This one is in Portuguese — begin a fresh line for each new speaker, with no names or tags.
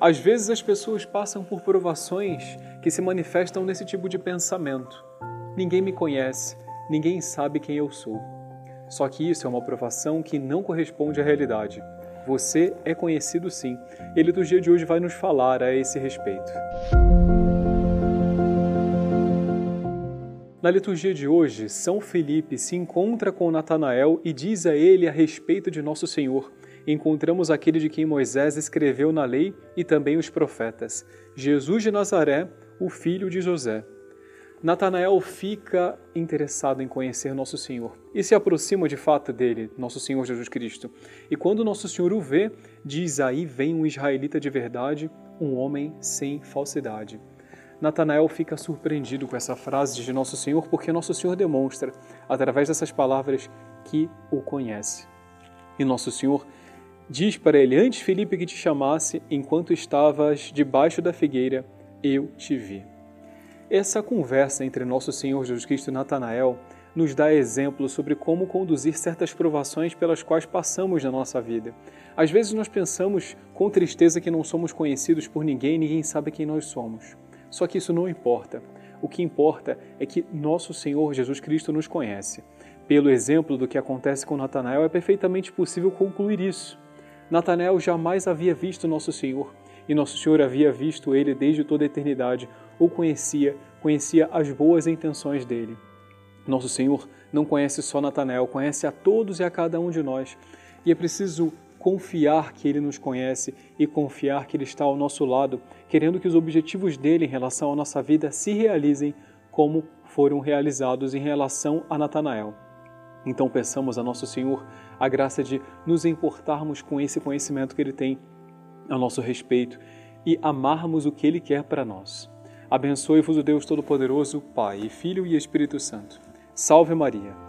Às vezes as pessoas passam por provações que se manifestam nesse tipo de pensamento. Ninguém me conhece, ninguém sabe quem eu sou. Só que isso é uma provação que não corresponde à realidade. Você é conhecido sim. Ele do dia de hoje vai nos falar a esse respeito. Na liturgia de hoje, São Felipe se encontra com Natanael e diz a ele a respeito de nosso Senhor. Encontramos aquele de quem Moisés escreveu na lei e também os profetas, Jesus de Nazaré, o filho de José. Natanael fica interessado em conhecer nosso Senhor e se aproxima de fato dele, nosso Senhor Jesus Cristo. E quando nosso Senhor o vê, diz: Aí vem um israelita de verdade, um homem sem falsidade. Natanael fica surpreendido com essa frase de Nosso Senhor, porque Nosso Senhor demonstra, através dessas palavras, que o conhece. E Nosso Senhor diz para ele: Antes, Felipe, que te chamasse, enquanto estavas debaixo da figueira, eu te vi. Essa conversa entre Nosso Senhor Jesus Cristo e Natanael nos dá exemplo sobre como conduzir certas provações pelas quais passamos na nossa vida. Às vezes nós pensamos com tristeza que não somos conhecidos por ninguém e ninguém sabe quem nós somos. Só que isso não importa. O que importa é que nosso Senhor Jesus Cristo nos conhece. Pelo exemplo do que acontece com Natanael, é perfeitamente possível concluir isso. Natanael jamais havia visto nosso Senhor, e nosso Senhor havia visto ele desde toda a eternidade, o conhecia, conhecia as boas intenções dele. Nosso Senhor não conhece só Natanael, conhece a todos e a cada um de nós. E é preciso confiar que Ele nos conhece e confiar que Ele está ao nosso lado, querendo que os objetivos dele em relação à nossa vida se realizem como foram realizados em relação a Natanael. Então peçamos a nosso Senhor a graça de nos importarmos com esse conhecimento que Ele tem a nosso respeito e amarmos o que Ele quer para nós. Abençoe-vos o Deus Todo-Poderoso, Pai, Filho e Espírito Santo. Salve Maria!